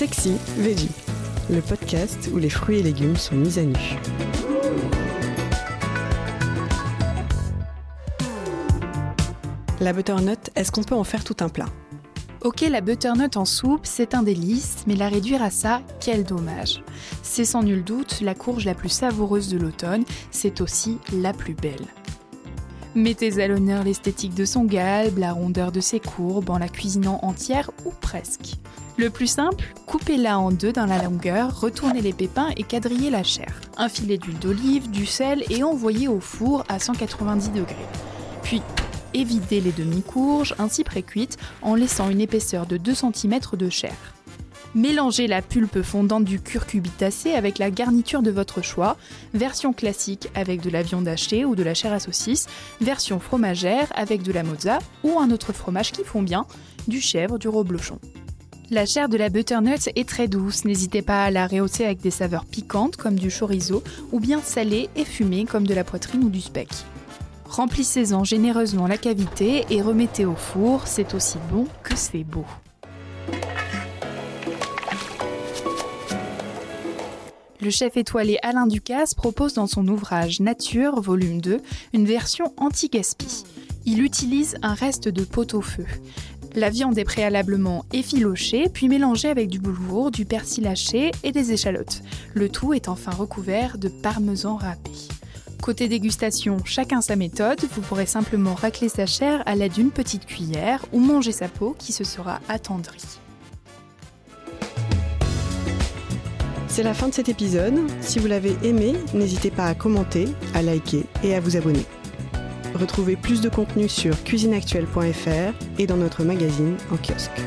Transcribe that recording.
Sexy Veggie, le podcast où les fruits et légumes sont mis à nu. La butternut, est-ce qu'on peut en faire tout un plat? Ok, la butternut en soupe, c'est un délice, mais la réduire à ça, quel dommage. C'est sans nul doute la courge la plus savoureuse de l'automne, c'est aussi la plus belle. Mettez à l'honneur l'esthétique de son galbe, la rondeur de ses courbes en la cuisinant entière ou presque. Le plus simple, coupez-la en deux dans la longueur, retournez les pépins et quadrillez la chair. Un filet d'huile d'olive, du sel et envoyez au four à 190 degrés. Puis évidez les demi-courges ainsi précuites en laissant une épaisseur de 2 cm de chair. Mélangez la pulpe fondante du curcubitacé avec la garniture de votre choix, version classique avec de la viande hachée ou de la chair à saucisse, version fromagère avec de la mozza ou un autre fromage qui fond bien, du chèvre, du reblochon. La chair de la butternut est très douce, n'hésitez pas à la rehausser avec des saveurs piquantes comme du chorizo ou bien salée et fumée comme de la poitrine ou du speck. Remplissez-en généreusement la cavité et remettez au four, c'est aussi bon que c'est beau. Le chef étoilé Alain Ducasse propose dans son ouvrage Nature, volume 2, une version anti-gaspi. Il utilise un reste de pot-au-feu. La viande est préalablement effilochée, puis mélangée avec du boulgour, du persil haché et des échalotes. Le tout est enfin recouvert de parmesan râpé. Côté dégustation, chacun sa méthode, vous pourrez simplement racler sa chair à l'aide d'une petite cuillère ou manger sa peau qui se sera attendrie. C'est la fin de cet épisode. Si vous l'avez aimé, n'hésitez pas à commenter, à liker et à vous abonner. Retrouvez plus de contenu sur cuisineactuelle.fr et dans notre magazine en kiosque.